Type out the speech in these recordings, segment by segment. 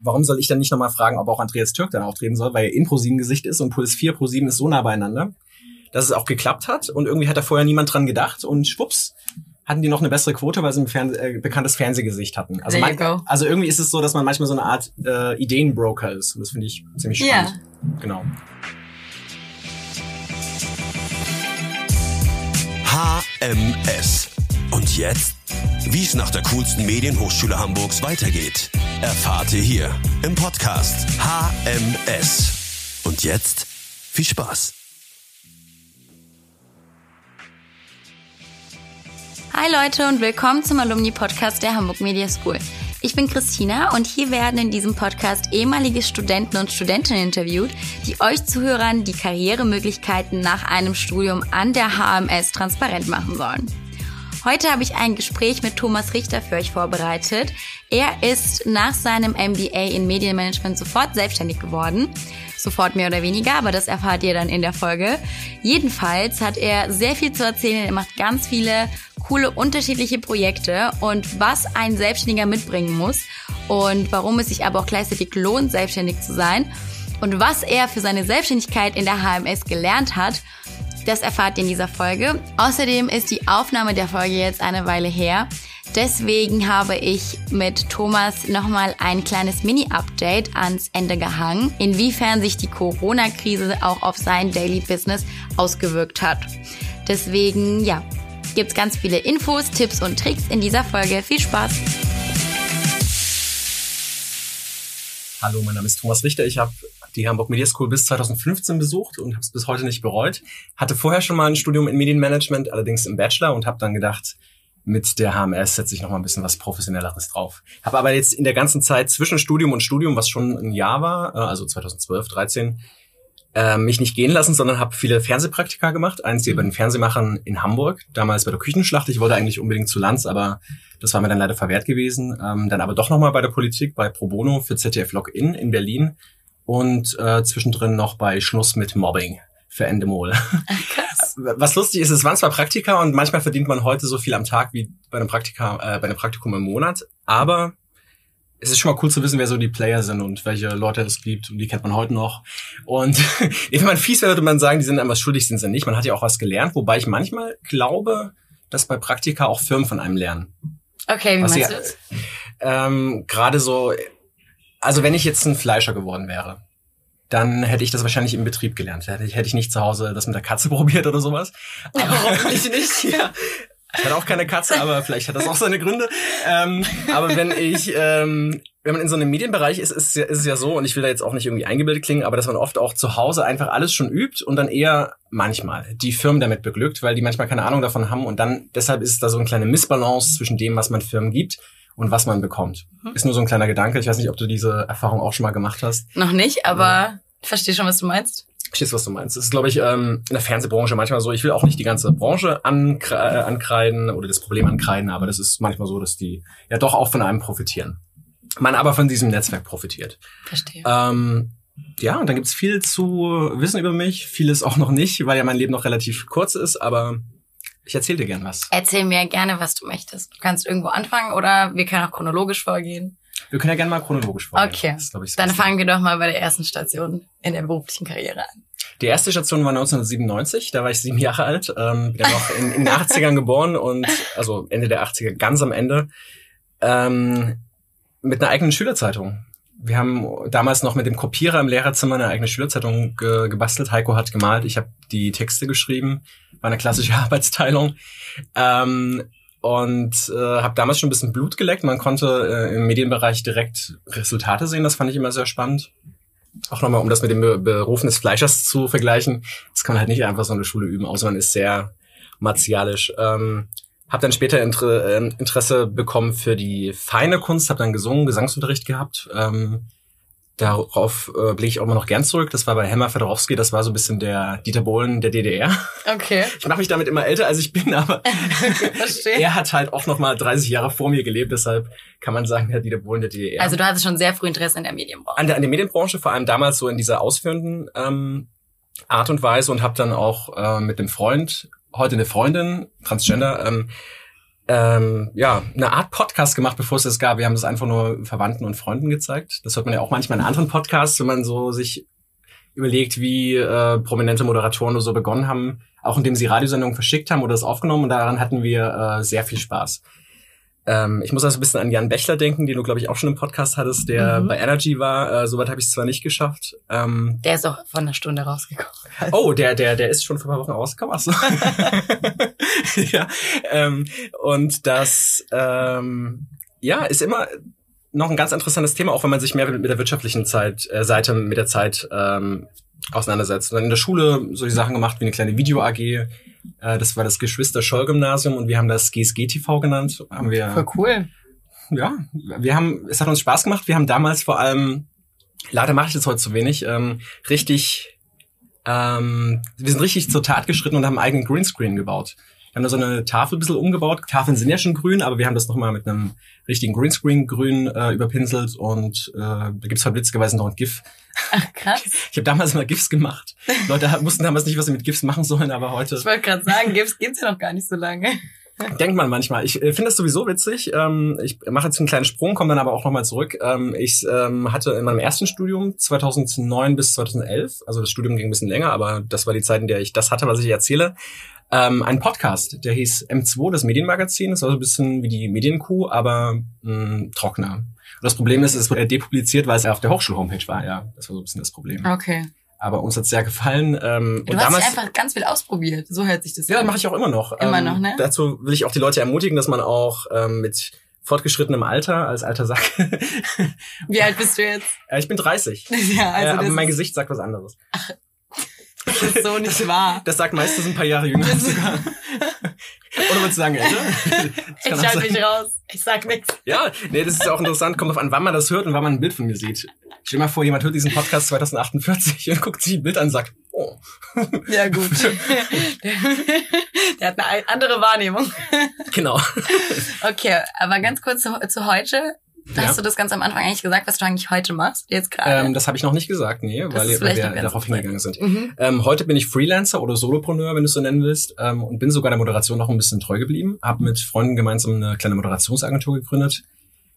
warum soll ich dann nicht nochmal fragen, ob auch Andreas Türk dann auftreten soll, weil er in ProSieben Gesicht ist und Puls 4 ProSieben ist so nah beieinander, dass es auch geklappt hat und irgendwie hat da vorher niemand dran gedacht und schwupps hatten die noch eine bessere Quote, weil sie ein Fern äh, bekanntes Fernsehgesicht hatten. Also, man, also irgendwie ist es so, dass man manchmal so eine Art äh, Ideenbroker ist und das finde ich ziemlich spannend. Ja. Genau. HMS. Und jetzt? Wie es nach der coolsten Medienhochschule Hamburgs weitergeht, erfahrt ihr hier im Podcast HMS. Und jetzt viel Spaß. Hi Leute und willkommen zum Alumni-Podcast der Hamburg Media School. Ich bin Christina und hier werden in diesem Podcast ehemalige Studenten und Studentinnen interviewt, die euch Zuhörern die Karrieremöglichkeiten nach einem Studium an der HMS transparent machen sollen. Heute habe ich ein Gespräch mit Thomas Richter für euch vorbereitet. Er ist nach seinem MBA in Medienmanagement sofort selbstständig geworden. Sofort mehr oder weniger, aber das erfahrt ihr dann in der Folge. Jedenfalls hat er sehr viel zu erzählen. Er macht ganz viele coole unterschiedliche Projekte und was ein Selbstständiger mitbringen muss und warum es sich aber auch gleichzeitig lohnt, selbstständig zu sein und was er für seine Selbstständigkeit in der HMS gelernt hat das erfahrt ihr in dieser Folge. Außerdem ist die Aufnahme der Folge jetzt eine Weile her. Deswegen habe ich mit Thomas nochmal ein kleines Mini-Update ans Ende gehangen, inwiefern sich die Corona-Krise auch auf sein Daily Business ausgewirkt hat. Deswegen, ja, gibt's ganz viele Infos, Tipps und Tricks in dieser Folge. Viel Spaß! Hallo, mein Name ist Thomas Richter. Ich habe die Hamburg Media School bis 2015 besucht und habe es bis heute nicht bereut. Hatte vorher schon mal ein Studium in Medienmanagement, allerdings im Bachelor und habe dann gedacht, mit der HMS setze ich noch mal ein bisschen was Professionelleres drauf. Habe aber jetzt in der ganzen Zeit zwischen Studium und Studium, was schon ein Jahr war, äh, also 2012, 13, äh, mich nicht gehen lassen, sondern habe viele Fernsehpraktika gemacht. Eins hier bei den Fernsehmachern in Hamburg, damals bei der Küchenschlacht. Ich wollte eigentlich unbedingt zu Lanz, aber das war mir dann leider verwehrt gewesen. Ähm, dann aber doch nochmal bei der Politik, bei Pro Bono für ZDF Login in Berlin und äh, zwischendrin noch bei Schluss mit Mobbing für Endemol. Krass. Was lustig ist, es waren zwar Praktika und manchmal verdient man heute so viel am Tag wie bei einem Praktika, äh, bei einem Praktikum im Monat, aber es ist schon mal cool zu wissen, wer so die Player sind und welche Leute es gibt und die kennt man heute noch. Und wenn man fies wäre, würde man sagen, die sind einem was schuldig, sind sie nicht. Man hat ja auch was gelernt, wobei ich manchmal glaube, dass bei Praktika auch Firmen von einem lernen. Okay, wie was meinst du das? Ähm, Gerade so, also wenn ich jetzt ein Fleischer geworden wäre, dann hätte ich das wahrscheinlich im Betrieb gelernt. Hätte ich, hätte ich nicht zu Hause das mit der Katze probiert oder sowas. Aber hoffentlich nicht. ja. Ich hatte auch keine Katze, aber vielleicht hat das auch seine Gründe. Ähm, aber wenn ich, ähm, wenn man in so einem Medienbereich ist, ist es, ja, ist es ja so, und ich will da jetzt auch nicht irgendwie eingebildet klingen, aber dass man oft auch zu Hause einfach alles schon übt und dann eher manchmal die Firmen damit beglückt, weil die manchmal keine Ahnung davon haben und dann deshalb ist es da so eine kleine Missbalance zwischen dem, was man Firmen gibt und was man bekommt. Mhm. Ist nur so ein kleiner Gedanke. Ich weiß nicht, ob du diese Erfahrung auch schon mal gemacht hast. Noch nicht, aber ja. ich verstehe schon, was du meinst. Verstehst, was du meinst. Das ist, glaube ich, ähm, in der Fernsehbranche manchmal so. Ich will auch nicht die ganze Branche ankre äh, ankreiden oder das Problem ankreiden, aber das ist manchmal so, dass die ja doch auch von einem profitieren. Man aber von diesem Netzwerk profitiert. Verstehe. Ähm, ja, und dann gibt's viel zu wissen über mich, vieles auch noch nicht, weil ja mein Leben noch relativ kurz ist, aber ich erzähle dir gern was. Erzähl mir gerne, was du möchtest. Du kannst irgendwo anfangen oder wir können auch chronologisch vorgehen. Wir können ja gerne mal chronologisch vorgehen. Okay. Das, ich, Dann fangen wir doch mal bei der ersten Station in der beruflichen Karriere an. Die erste Station war 1997, da war ich sieben Jahre alt, ähm, bin noch in, in den 80ern geboren und also Ende der 80er, ganz am Ende, ähm, mit einer eigenen Schülerzeitung. Wir haben damals noch mit dem Kopierer im Lehrerzimmer eine eigene Schülerzeitung ge gebastelt. Heiko hat gemalt, ich habe die Texte geschrieben, war eine klassische Arbeitsteilung. Ähm, und äh, habe damals schon ein bisschen Blut geleckt. Man konnte äh, im Medienbereich direkt Resultate sehen. Das fand ich immer sehr spannend. Auch nochmal, um das mit dem Beruf des Fleischers zu vergleichen. Das kann man halt nicht einfach so in der Schule üben, außer man ist sehr martialisch. Ähm, habe dann später Inter äh, Interesse bekommen für die feine Kunst, habe dann gesungen, Gesangsunterricht gehabt. Ähm, Darauf äh, blicke ich auch immer noch gern zurück. Das war bei Hemmer Fedorowski, das war so ein bisschen der Dieter Bohlen der DDR. Okay. Ich mache mich damit immer älter, als ich bin, aber er hat halt auch noch mal 30 Jahre vor mir gelebt, deshalb kann man sagen, der Dieter Bohlen der DDR. Also du hattest schon sehr früh Interesse in der Medienbranche. An der, an der Medienbranche, vor allem damals so in dieser ausführenden ähm, Art und Weise und habe dann auch äh, mit dem Freund, heute eine Freundin, Transgender, ähm, ähm, ja, eine Art Podcast gemacht, bevor es das gab. Wir haben das einfach nur Verwandten und Freunden gezeigt. Das hört man ja auch manchmal in anderen Podcasts, wenn man so sich überlegt, wie äh, prominente Moderatoren so begonnen haben, auch indem sie Radiosendungen verschickt haben oder das aufgenommen. Und daran hatten wir äh, sehr viel Spaß. Ähm, ich muss also ein bisschen an Jan Bechler denken, den du, glaube ich, auch schon im Podcast hattest, der Mhm. bei Energy war. Äh, Soweit habe ich es zwar nicht geschafft. Ähm, Der ist auch von einer Stunde rausgekommen. Oh, der, der, der ist schon vor ein paar Wochen rausgekommen. Ach so. ja, ähm, und das, ähm, ja, ist immer noch ein ganz interessantes Thema, auch wenn man sich mehr mit der wirtschaftlichen Zeit, äh, Seite mit der Zeit ähm, auseinandersetzt. Und dann in der Schule so die Sachen gemacht wie eine kleine Video-AG. Äh, das war das Geschwister-Scholl-Gymnasium und wir haben das GSG-TV genannt. Haben wir Voll cool. ja, wir haben, es hat uns Spaß gemacht. Wir haben damals vor allem, leider mache ich das heute zu wenig, ähm, richtig, ähm, wir sind richtig zur Tat geschritten und haben einen eigenen Greenscreen gebaut. Wir haben da so eine Tafel ein bisschen umgebaut. Tafeln sind ja schon grün, aber wir haben das nochmal mit einem richtigen Greenscreen grün äh, überpinselt und äh, da gibt's halt witzigerweise noch ein GIF. Ach, krass. Ich habe damals mal GIFs gemacht. Leute wussten damals nicht, was sie mit GIFs machen sollen, aber heute Ich wollte gerade sagen, Gips gibt's ja noch gar nicht so lange. Denkt man manchmal. Ich äh, finde das sowieso witzig. Ähm, ich mache jetzt einen kleinen Sprung, komme dann aber auch nochmal zurück. Ähm, ich ähm, hatte in meinem ersten Studium 2009 bis 2011, also das Studium ging ein bisschen länger, aber das war die Zeit, in der ich das hatte, was ich erzähle, einen Podcast, der hieß M2, das Medienmagazin. Das war so ein bisschen wie die Medienkuh, aber mh, trockener. Und das Problem ist, es wurde publiziert, weil es auf der Hochschul-Homepage war. Ja, das war so ein bisschen das Problem. Okay. Aber uns hat's sehr gefallen. Ähm, Du hast einfach ganz viel ausprobiert. So hört sich das ja, an. mache ich auch immer noch. Immer ähm, noch, ne? Dazu will ich auch die Leute ermutigen, dass man auch ähm, mit fortgeschrittenem Alter, als alter Sack, Wie alt bist du jetzt? äh, ich bin 30. Ja, also äh, aber mein Gesicht sagt was anderes. das ist so nicht wahr. Das sagt meistens ein paar Jahre jünger Oder würdest du sagen, Ich schalte mich raus. Ich sag nichts. Ja, nee, das ist auch interessant. Kommt drauf an, wann man das hört und wann man ein Bild von mir sieht. Stell dir mal vor, jemand hört diesen Podcast 2048 und guckt sich ein Bild an und sagt, oh. Ja, gut. Der, der hat eine andere Wahrnehmung. Genau. Okay, aber ganz kurz zu, zu heute. Ja. Hast du das ganz am Anfang eigentlich gesagt, was du eigentlich heute machst? Jetzt gerade? Ähm, das habe ich noch nicht gesagt, nee, Das weil, weil wir darauf hingegangen sind. mhm. Ähm, heute bin ich Freelancer oder Solopreneur, wenn du es so nennen willst, ähm, und bin sogar der Moderation noch ein bisschen treu geblieben. Hab mit Freunden gemeinsam eine kleine Moderationsagentur gegründet.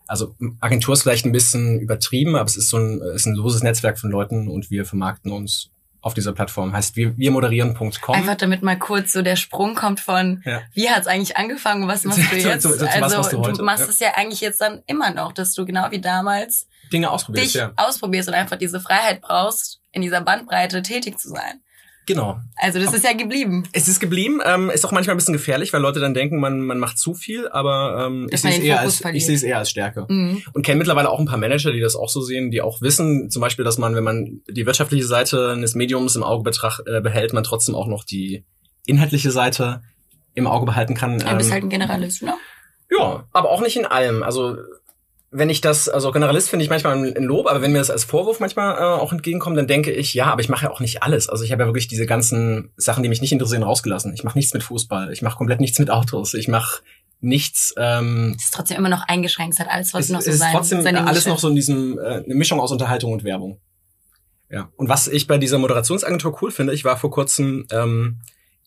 Also Agentur ist vielleicht ein bisschen übertrieben, aber es ist so ein, ist ein loses Netzwerk von Leuten und wir vermarkten uns auf dieser Plattform. Heißt wir, wir moderieren.com. Einfach damit mal kurz so der Sprung kommt von, Ja. wie hat's eigentlich angefangen, was machst du jetzt? zu- zu- zu also machst du heute? machst Ja. es ja eigentlich jetzt dann immer noch, dass du genau wie damals Dinge ausprobiert, dich ja. ausprobierst und einfach diese Freiheit brauchst, in dieser Bandbreite tätig zu sein. Genau. Also das ist ja geblieben. Es ist geblieben, ähm, ist auch manchmal ein bisschen gefährlich, weil Leute dann denken, man, man macht zu viel, aber ähm, Dass ich sehe es eher als ich sehe es eher als Stärke. Mhm. Und kenne mittlerweile auch ein paar Manager, die das auch so sehen, die auch wissen, zum Beispiel, dass man, wenn man die wirtschaftliche Seite eines Mediums im Auge betracht, äh, behält, man trotzdem auch noch die inhaltliche Seite im Auge behalten kann. Du bist Ähm, halt ein Generalist, ne? ja, aber auch nicht in allem. Also wenn ich das, also Generalist finde ich manchmal ein Lob, aber wenn mir das als Vorwurf manchmal äh, auch entgegenkommt, dann denke ich, ja, aber ich mache ja auch nicht alles. Also ich habe ja wirklich diese ganzen Sachen, die mich nicht interessieren, rausgelassen. Ich mache nichts mit Fußball, ich mache komplett nichts mit Autos, ich mache nichts. Ähm, Es ist trotzdem immer noch eingeschränkt, es hat alles, was es, noch so es ist sein trotzdem seine alles noch so in diesem äh, eine Mischung aus Unterhaltung und Werbung. Ja. Und was ich bei dieser Moderationsagentur cool finde, ich war vor kurzem ähm,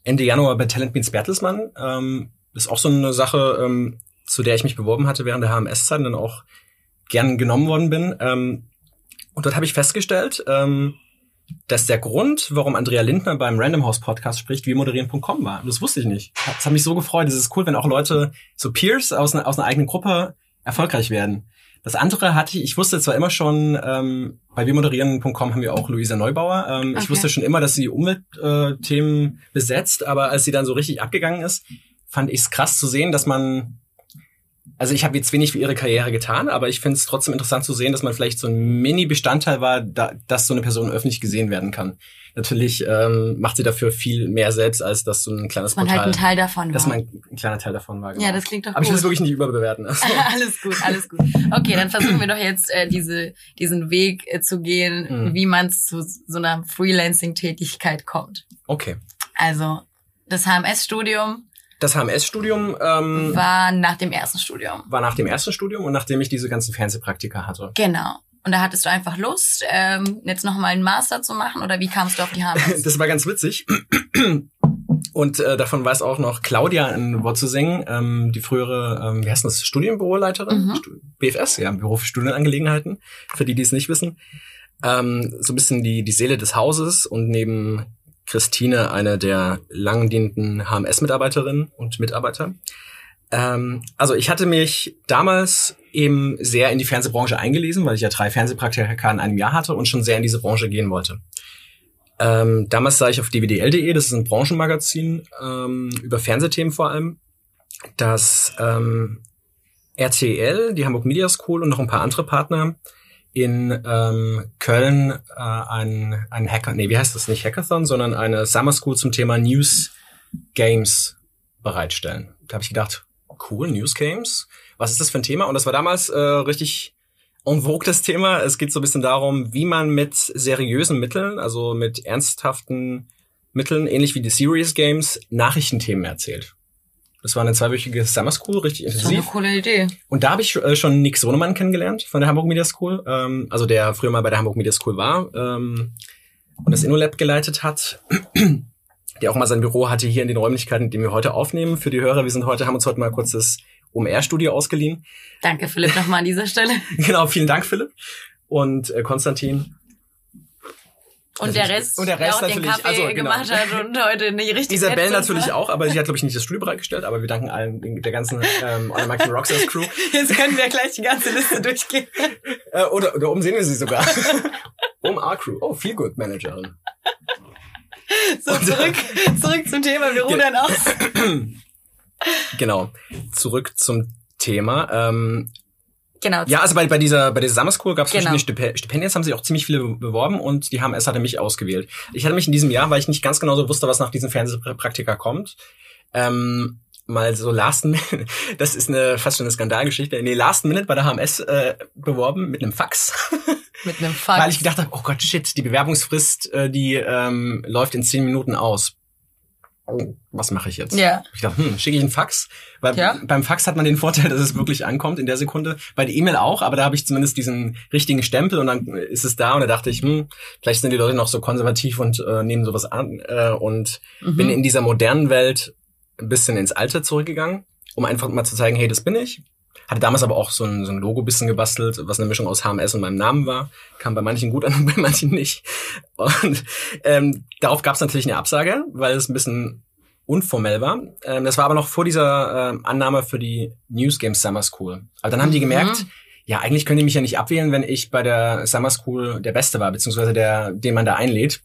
Ende Januar bei Talent Meets Bertelsmann. Ähm, das ist auch so eine Sache, ähm, zu der ich mich beworben hatte während der HMS-Zeit und dann auch gern genommen worden bin. Ähm, und dort habe ich festgestellt, ähm, dass der Grund, warum Andrea Lindner beim Random House Podcast spricht, wie moderieren.com war. Und das wusste ich nicht. Das hat mich so gefreut. Es ist cool, wenn auch Leute, so Peers aus einer, aus einer eigenen Gruppe erfolgreich werden. Das andere hatte ich, ich wusste zwar immer schon, ähm, bei wirmoderieren.com haben wir auch Luisa Neubauer. Ähm, Ich Okay. wusste schon immer, dass sie Umweltthemen äh, besetzt, aber als sie dann so richtig abgegangen ist, fand ich es krass zu sehen, dass man also ich habe jetzt wenig für ihre Karriere getan, aber ich finde es trotzdem interessant zu sehen, dass man vielleicht so ein Mini-Bestandteil war, da, dass so eine Person öffentlich gesehen werden kann. Natürlich ähm, macht sie dafür viel mehr selbst, als dass so ein kleines dass man Portal, halt ein Teil davon dass war. man ein kleiner Teil davon war. Genau. Ja, das klingt doch aber ich will gut. es wirklich nicht überbewerten. Also, alles gut, alles gut. Okay, dann versuchen wir doch jetzt äh, diese, diesen Weg äh, zu gehen, Mhm. wie man zu so einer Freelancing-Tätigkeit kommt. okay. Also das HMS-Studium Das HMS-Studium ähm, war, war nach dem ersten Studium. nach dem ersten Studium und nachdem ich diese ganzen Fernsehpraktika hatte. Genau. Und da hattest du einfach Lust, ähm, jetzt nochmal einen Master zu machen oder wie kamst du auf die HMS? Das war ganz witzig. Und äh, davon weiß auch noch Claudia zu singen, ähm, die frühere, ähm, wie heißt das, Studienbüroleiterin? Mhm. BFS, ja, Büro für Studienangelegenheiten, für die, die es nicht wissen. Ähm, so ein bisschen die, die Seele des Hauses und neben Christine eine der langdienenden HMS-Mitarbeiterinnen und Mitarbeiter. Ähm, also ich hatte mich damals eben sehr in die Fernsehbranche eingelesen, weil ich ja drei Fernsehpraktika in einem Jahr hatte und schon sehr in diese Branche gehen wollte. Ähm, damals sah ich auf dvdl.de, das ist ein Branchenmagazin ähm, über Fernsehthemen vor allem, dass ähm, RTL, die Hamburg Media School und noch ein paar andere Partner in ähm, Köln äh, ein, ein Hacker, nee, wie heißt das nicht Hackathon, sondern eine Summer School zum Thema News Games bereitstellen. Da habe ich gedacht, cool, News Games, was ist das für ein Thema? Und das war damals äh, richtig en vogue das Thema. Es geht so ein bisschen darum, wie man mit seriösen Mitteln, also mit ernsthaften Mitteln, ähnlich wie die Serious Games, Nachrichtenthemen erzählt. Das war eine zweiwöchige Summer School, richtig Das ist doch eine intensiv. coole Idee. Und da habe ich äh, schon Nick Sonemann kennengelernt von der Hamburg Media School, ähm, also der früher mal bei der Hamburg Media School war ähm, und das InnoLab geleitet hat, der auch mal sein Büro hatte hier in den Räumlichkeiten, in denen wir heute aufnehmen. Für die Hörer, wir sind heute, haben uns heute mal kurz das OMR-Studio ausgeliehen. Danke, Philipp, nochmal an dieser Stelle. genau, vielen Dank, Philipp. Und äh, Konstantin. Und der Rest, Und der Rest der auch den natürlich, Kaffee also, genau. gemacht hat und heute nicht richtig Isabel ätzend natürlich auch, aber sie hat, glaube ich, nicht das Studio bereitgestellt, aber wir danken allen, der ganzen ähm, Honor Max Rockstars Crew. Jetzt können wir gleich die ganze Liste durchgehen. Äh, oder, oder oben sehen wir sie sogar. OMR Crew. Oh, Feel Good Managerin. So, zurück, zurück zum Thema. Wir rudern aus. Genau. Zurück zum Thema. Ähm, Genau. ja, also bei, bei dieser bei dieser Summer School gab es Genau. verschiedene Stipe- Stipendien, haben sich auch ziemlich viele be- beworben und die HMS hatte mich ausgewählt. Ich hatte mich in diesem Jahr, weil ich nicht ganz genau so wusste, was nach diesem Fernsehpraktika kommt, ähm, mal so Last Minute, das ist eine fast schon eine Skandalgeschichte, nee, Last Minute bei der HMS äh, beworben mit einem Fax. Mit einem Fax. Weil ich gedacht habe, oh Gott, shit, die Bewerbungsfrist, äh, die ähm, läuft in zehn Minuten aus. Oh, was mache ich jetzt? ja. Ich dachte, hm, schicke ich einen Fax? Weil Ja. beim Fax hat man den Vorteil, dass es wirklich ankommt in der Sekunde. Bei der E-Mail auch, aber da habe ich zumindest diesen richtigen Stempel und dann ist es da und da dachte ich, hm, vielleicht sind die Leute noch so konservativ und äh, nehmen sowas an äh, und Mhm. bin in dieser modernen Welt ein bisschen ins Alter zurückgegangen, um einfach mal zu zeigen, hey, das bin ich. Hatte damals aber auch so ein, so ein Logo bisschen gebastelt, was eine Mischung aus HMS und meinem Namen war. Kam bei manchen gut an und bei manchen nicht. Und ähm, darauf gab es natürlich eine Absage, weil es ein bisschen unformell war. Ähm, das war aber noch vor dieser ähm, Annahme für die News Games Summer School. Aber dann haben die Mhm. gemerkt, ja, eigentlich können die mich ja nicht abwählen, wenn ich bei der Summer School der Beste war, beziehungsweise der, den man da einlädt.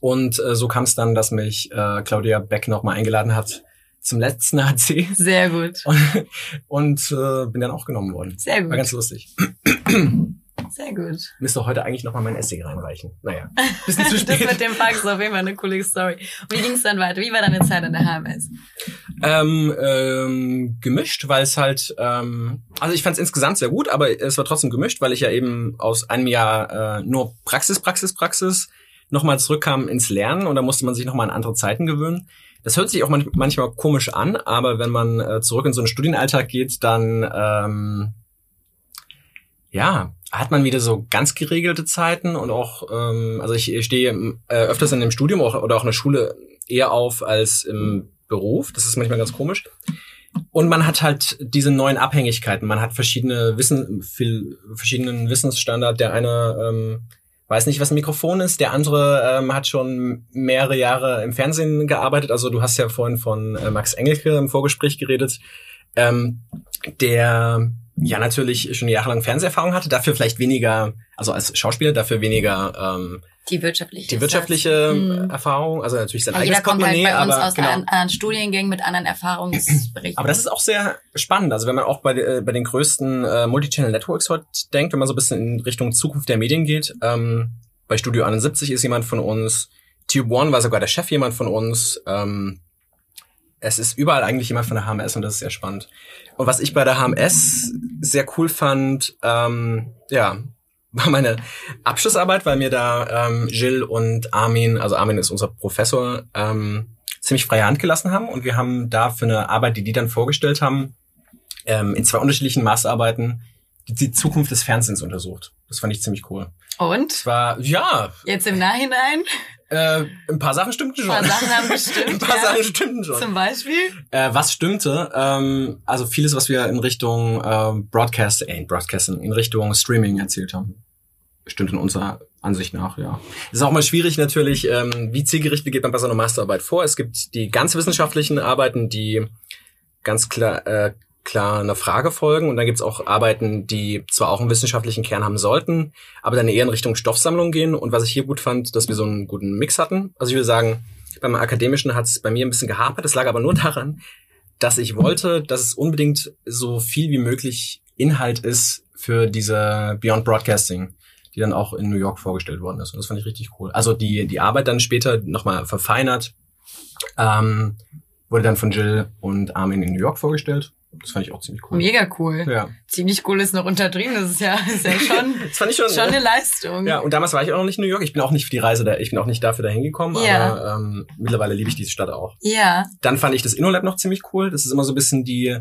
Und äh, so kam es dann, dass mich äh, Claudia Beck nochmal eingeladen hat zum letzten HC Sehr gut. und, und äh, bin dann auch genommen worden. Sehr War gut. ganz lustig. Sehr gut. Müsste heute eigentlich nochmal mein Essay reinreichen. Naja, bisschen zu Das spät. mit dem Fax ist auf jeden Fall eine coole Story. Und wie ging es dann weiter? Wie war deine Zeit an der HMS? Ähm, ähm, gemischt, weil es halt, ähm, also ich fand es insgesamt sehr gut, aber es war trotzdem gemischt, weil ich ja eben aus einem Jahr äh, nur Praxis, Praxis, Praxis nochmal zurückkam ins Lernen und da musste man sich nochmal an andere Zeiten gewöhnen. Das hört sich auch man manchmal komisch an, aber wenn man äh, zurück in so einen Studienalltag geht, dann ähm, ja, hat man wieder so ganz geregelte Zeiten und auch, ähm, also ich, ich stehe äh, öfters in dem Studium auch, oder auch in der Schule eher auf als im Beruf. Das ist manchmal ganz komisch. Und man hat halt diese neuen Abhängigkeiten. Man hat verschiedene Wissen, viel, verschiedenen Wissensstandard. Der eine ähm, weiß nicht, was ein Mikrofon ist. Der andere ähm, hat schon mehrere Jahre im Fernsehen gearbeitet. Also du hast ja vorhin von äh, Max Engelke im Vorgespräch geredet, ähm, der ja natürlich schon jahrelang Fernseherfahrung hatte, dafür vielleicht weniger, also als Schauspieler dafür weniger ähm, Die wirtschaftliche. die wirtschaftliche Mhm. Erfahrung, also natürlich sein Ja, eigenes jeder kommt halt bei uns aus genau. anderen Studiengängen mit anderen Erfahrungsberichten. Aber das ist auch sehr spannend. Also wenn man auch bei, äh, bei den größten äh, Multichannel Networks heute denkt, wenn man so ein bisschen in Richtung Zukunft der Medien geht, ähm, bei Studio 71 ist jemand von uns, Tube One war sogar der Chef jemand von uns. Ähm, es ist überall eigentlich jemand von der HMS und das ist sehr spannend. Und was ich bei der HMS sehr cool fand, ähm, ja, war meine Abschlussarbeit, weil mir da ähm, Jill und Armin, also Armin ist unser Professor, ähm, ziemlich freie Hand gelassen haben und wir haben da für eine Arbeit, die die dann vorgestellt haben, ähm, in zwei unterschiedlichen Maßarbeiten die, die Zukunft des Fernsehens untersucht. Das fand ich ziemlich cool. Und? Es war, ja, Jetzt im Nachhinein? Äh, ein paar Sachen stimmten schon. Ein paar Sachen haben gestimmt. ein paar ja. Sachen stimmten schon. Zum Beispiel? Äh, was stimmte? Ähm, also vieles, was wir in Richtung äh, Broadcast, äh, Broadcasting, in Richtung Streaming erzählt haben, stimmt in unserer Ansicht nach, ja. Es ist auch mal schwierig natürlich, ähm, wie zielgerichtet geht man bei so einer Masterarbeit vor. Es gibt die ganz wissenschaftlichen Arbeiten, die ganz klar, äh, klar einer Frage folgen. Und dann gibt's auch Arbeiten, die zwar auch einen wissenschaftlichen Kern haben sollten, aber dann eher in Richtung Stoffsammlung gehen. Und was ich hier gut fand, dass wir so einen guten Mix hatten. Also ich würde sagen, beim Akademischen hat's bei mir ein bisschen gehapert. Das lag aber nur daran, dass ich wollte, dass es unbedingt so viel wie möglich Inhalt ist für diese Beyond Broadcasting, die dann auch in New York vorgestellt worden ist. Und das fand ich richtig cool. Also die, die Arbeit dann später nochmal verfeinert, ähm, wurde dann von Jill und Armin in New York vorgestellt. Das fand ich auch ziemlich cool. Mega cool. Ja. Ziemlich cool ist noch untertrieben. Das ist ja, ist ja schon, Das fand ich schon. schon eine Leistung. ja, und damals war ich auch noch nicht in New York. Ich bin auch nicht für die Reise da, ich bin auch nicht dafür dahin gekommen, Ja. aber ähm, mittlerweile liebe ich diese Stadt auch. Ja. Dann fand ich das InnoLab noch ziemlich cool. Das ist immer so ein bisschen die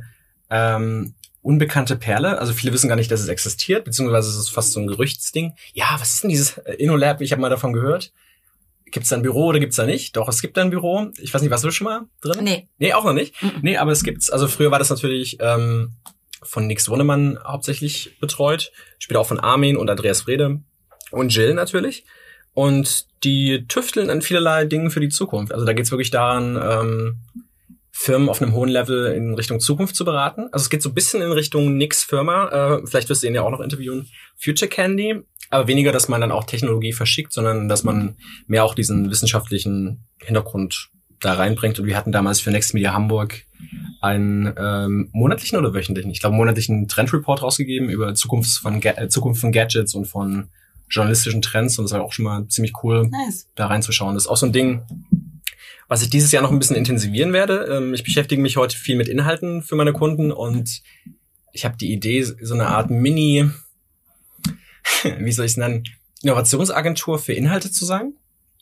ähm, unbekannte Perle. Also viele wissen gar nicht, dass es existiert, beziehungsweise es ist fast so ein Gerüchtsding. Ja, was ist denn dieses InnoLab? Ich habe mal davon gehört. Gibt es da ein Büro oder gibt's da nicht? Doch, es gibt da ein Büro. Ich weiß nicht, warst du schon mal drin? Nee. Nee, auch noch nicht. Mhm. Nee, aber es gibt's. Also früher war das natürlich ähm, von Nix Wunnemann hauptsächlich betreut. Später auch von Armin und Andreas Frede und Jill natürlich. Und die tüfteln an vielerlei Dingen für die Zukunft. Also da geht's wirklich daran, ähm, Firmen auf einem hohen Level in Richtung Zukunft zu beraten. Also es geht so ein bisschen in Richtung Nix Firma. Äh, vielleicht wirst du ihn ja auch noch interviewen. Future Candy. Aber weniger, dass man dann auch Technologie verschickt, sondern dass man mehr auch diesen wissenschaftlichen Hintergrund da reinbringt. Und wir hatten damals für Next Media Hamburg einen ähm, monatlichen oder wöchentlichen, ich glaube monatlichen Trendreport rausgegeben über Zukunft von, Ga äh, Zukunft von Gadgets und von journalistischen Trends. Und das war auch schon mal ziemlich cool, Nice. da reinzuschauen. Das ist auch so ein Ding, was ich dieses Jahr noch ein bisschen intensivieren werde. Ähm, ich beschäftige mich heute viel mit Inhalten für meine Kunden und ich habe die Idee, so eine Art Mini, wie soll ich es nennen, Innovationsagentur für Inhalte zu sein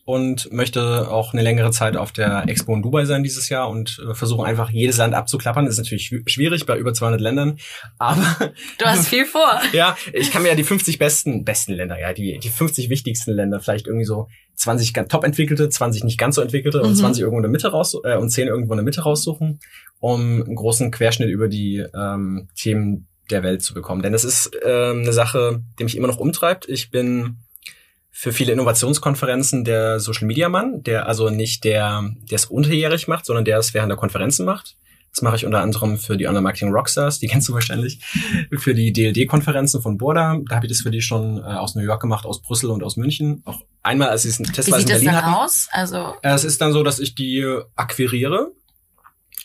und möchte auch eine längere Zeit auf der Expo in Dubai sein dieses Jahr und äh, versuche einfach jedes Land abzuklappern. Das ist natürlich schw- schwierig bei über 200 Ländern, aber Du hast viel vor. ja, ich kann mir ja die 50 besten, besten Länder, ja, die, die 50 wichtigsten Länder, vielleicht irgendwie so 20 ganz top entwickelte, 20 nicht ganz so entwickelte und Mhm. 20 irgendwo in der Mitte raus, äh, und 10 irgendwo in der Mitte raussuchen, um einen großen Querschnitt über die ähm, Themen der Welt zu bekommen. Denn das ist ähm, eine Sache, die mich immer noch umtreibt. Ich bin für viele Innovationskonferenzen der Social Media Mann, der also nicht der, der es unterjährig macht, sondern der es während der Konferenzen macht. Das mache ich unter anderem für die Online Marketing Rockstars, die kennst du wahrscheinlich, für die DLD-Konferenzen von Borda. Da habe ich das für die schon äh, aus New York gemacht, aus Brüssel und aus München. Auch einmal, als sie es Wie testweise in sieht das Berlin dann hatten. aus? Also, Äh, Es ist dann so, dass ich die akquiriere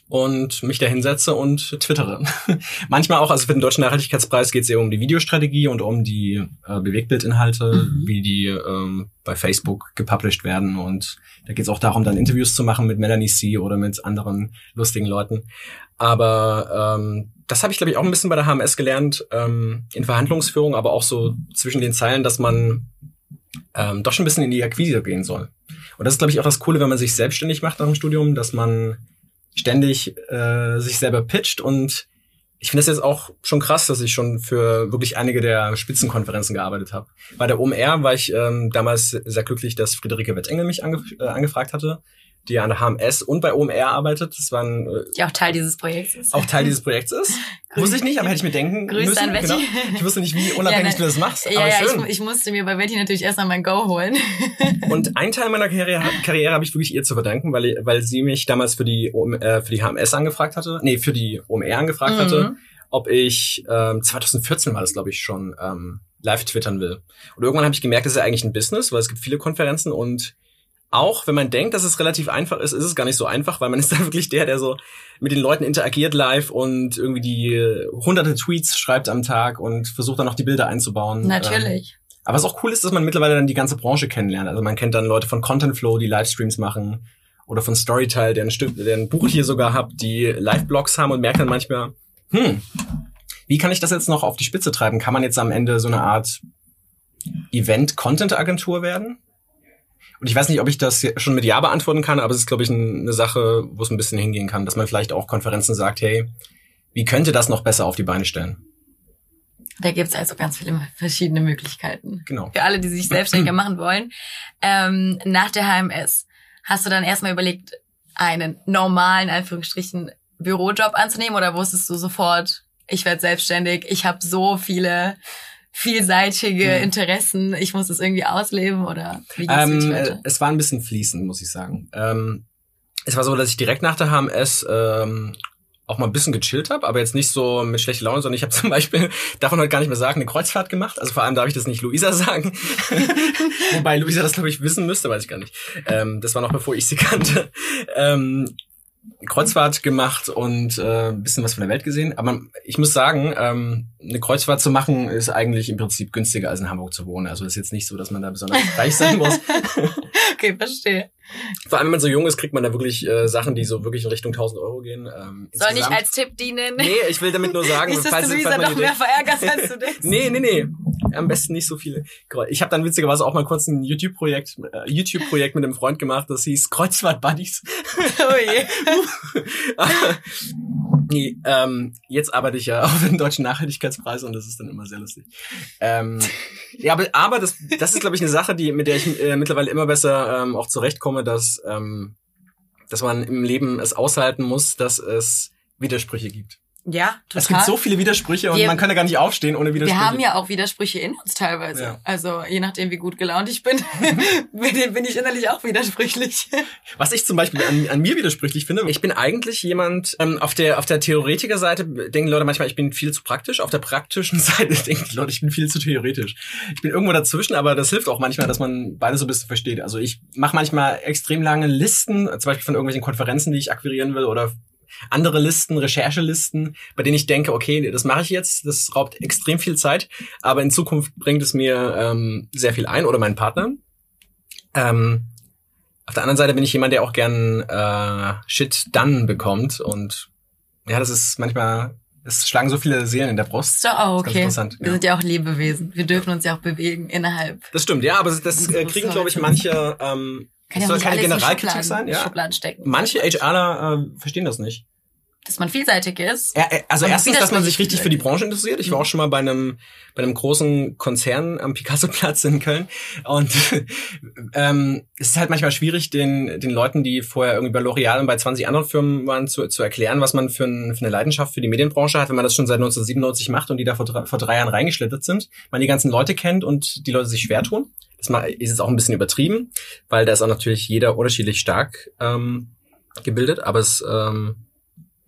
und mich da hinsetze und twittere. Manchmal auch, also für den Deutschen Nachhaltigkeitspreis geht es eher um die Videostrategie und um die äh, Bewegtbildinhalte, Mhm. wie die ähm, bei Facebook gepublished werden. Und da geht es auch darum, dann Interviews zu machen mit Melanie C. oder mit anderen lustigen Leuten. Aber ähm, das habe ich, glaube ich, auch ein bisschen bei der HMS gelernt, ähm, in Verhandlungsführung, aber auch so zwischen den Zeilen, dass man ähm, doch schon ein bisschen in die Akquise gehen soll. Und das ist, glaube ich, auch das Coole, wenn man sich selbstständig macht nach dem Studium, dass man ständig äh, sich selber pitcht und ich finde das jetzt auch schon krass, dass ich schon für wirklich einige der Spitzenkonferenzen gearbeitet habe. Bei der OMR war ich ähm, damals sehr glücklich, dass Friederike Wettengel mich ange äh, angefragt hatte, die an der HMS und bei OMR arbeitet. Das waren äh, die auch Teil dieses Projekts ist. auch Teil dieses Projekts ist. Wusste ich nicht, aber hätte ich mir denken Grüße müssen. an Betty. Genau. Ich wusste nicht, wie unabhängig Ja, du das machst. Ja, aber ja, schön. ich, ich musste mir bei Betty natürlich erstmal mein Go holen. Und einen Teil meiner Karriere, Karriere habe ich wirklich ihr zu verdanken, weil, weil sie mich damals für die, äh, für die HMS angefragt hatte, nee, für die OMR angefragt Mhm. hatte, ob ich, ähm, 2014 war das, glaube ich, schon, ähm, live twittern will. Und irgendwann habe ich gemerkt, das ist ja eigentlich ein Business, weil es gibt viele Konferenzen und auch wenn man denkt, dass es relativ einfach ist, ist es gar nicht so einfach, weil man ist dann wirklich der, der so mit den Leuten interagiert live und irgendwie die äh, hunderte Tweets schreibt am Tag und versucht dann noch die Bilder einzubauen. Ähm, Natürlich. aber was auch cool ist, dass man mittlerweile dann die ganze Branche kennenlernt. Also man kennt dann Leute von Content Flow, die Livestreams machen, oder von Storytile, der ein, Stück, der ein Buch hier sogar hat, die Live-Blogs haben und merkt dann manchmal, hm, wie kann ich das jetzt noch auf die Spitze treiben? Kann man jetzt am Ende so eine Art Event-Content-Agentur werden? Und ich weiß nicht, ob ich das schon mit Ja beantworten kann, aber es ist, glaube ich, eine Sache, wo es ein bisschen hingehen kann, dass man vielleicht auch Konferenzen sagt, hey, wie könnte das noch besser auf die Beine stellen? Da gibt's also ganz viele verschiedene Möglichkeiten. Genau. Für alle, die sich selbstständiger machen wollen. Ähm, nach der HMS hast du dann erstmal überlegt, einen normalen, Anführungsstrichen, Bürojob anzunehmen oder wusstest du sofort, ich werde selbstständig, ich habe so viele vielseitige Mhm. Interessen, ich muss es irgendwie ausleben oder wie geht's Ähm, dir äh, weiter? es war ein bisschen fließend, muss ich sagen. Ähm, es war so, dass ich direkt nach der HMS ähm, auch mal ein bisschen gechillt habe, aber jetzt nicht so mit schlechter Laune, sondern ich habe zum Beispiel, darf man heute gar nicht mehr sagen, eine Kreuzfahrt gemacht. Also vor allem darf ich das nicht Luisa sagen. Wobei Luisa das, glaube ich, wissen müsste, weiß ich gar nicht. Ähm, das war noch bevor ich sie kannte. Ähm, Kreuzfahrt gemacht und äh, ein bisschen was von der Welt gesehen. Aber ich muss sagen, ähm, eine Kreuzfahrt zu machen ist eigentlich im Prinzip günstiger als in Hamburg zu wohnen. Also ist jetzt nicht so, dass man da besonders reich sein muss. Okay, verstehe. Vor allem, wenn man so jung ist, kriegt man da wirklich äh, Sachen, die so wirklich in Richtung 1000 Euro gehen. Ähm, Soll nicht als Tipp dienen. Nee, ich will damit nur sagen, dass falls, du falls Luisa man noch mehr verärgerst, als du denkst. Nee, nee, nee. Am besten nicht so viele. Ich habe dann witzigerweise auch mal kurz ein YouTube-Projekt äh, YouTube-Projekt mit einem Freund gemacht, das hieß Kreuzfahrt Buddies. Oh je. nee, ähm, jetzt arbeite ich ja auf den Deutschen Nachhaltigkeitspreis und das ist dann immer sehr lustig. Ähm, ja, aber, aber das, das ist, glaube ich, eine Sache, die, mit der ich äh, mittlerweile immer besser ähm, auch zurechtkomme, dass, ähm, dass man im Leben es aushalten muss, dass es Widersprüche gibt. Ja, total. Es gibt so viele Widersprüche und Wir- man kann da gar nicht aufstehen ohne Widersprüche. Wir haben ja auch Widersprüche in uns teilweise. Ja. Also je nachdem, wie gut gelaunt ich bin, bin ich innerlich auch widersprüchlich. Was ich zum Beispiel an, an mir widersprüchlich finde, ich bin eigentlich jemand, ähm, auf der auf der Theoretikerseite denken Leute manchmal, ich bin viel zu praktisch. Auf der praktischen Seite denken Leute, ich bin viel zu theoretisch. Ich bin irgendwo dazwischen, aber das hilft auch manchmal, dass man beides so ein bisschen versteht. Also ich mache manchmal extrem lange Listen, zum Beispiel von irgendwelchen Konferenzen, die ich akquirieren will oder andere Listen, Recherchelisten, bei denen ich denke, okay, das mache ich jetzt, das raubt extrem viel Zeit, aber in Zukunft bringt es mir ähm, sehr viel ein oder meinen Partnern. Ähm, auf der anderen Seite bin ich jemand, der auch gern äh, Shit done bekommt und ja, das ist manchmal, es schlagen so viele Seelen in der Brust. Ist doch auch Das ist ganz okay. interessant, Wir ja. sind ja auch Lebewesen. Wir dürfen uns ja auch bewegen innerhalb. Das stimmt, ja, aber das Das kriegen, glaube ich, so manche, ähm, Kann das ja soll keine Generalkritik sein, ja. Schubladen stecken. Manche HRler äh, verstehen das nicht. Dass man vielseitig ist. Ja, äh, also erstens, dass man sich richtig für die. Branche interessiert. Ich war Mhm. auch schon mal bei einem bei einem großen Konzern am Picasso-Platz in Köln und ähm, es ist halt manchmal schwierig, den den Leuten, die vorher irgendwie bei L'Oreal und bei 20 anderen Firmen waren, zu, zu erklären, was man für, ein, für eine Leidenschaft für die Medienbranche hat, wenn man das schon seit 1997 macht und die da vor, vor drei Jahren reingeschlittert sind, man die ganzen Leute kennt und die Leute sich schwer tun. Das ist jetzt auch ein bisschen übertrieben, weil da ist auch natürlich jeder unterschiedlich stark ähm, gebildet, aber es ähm,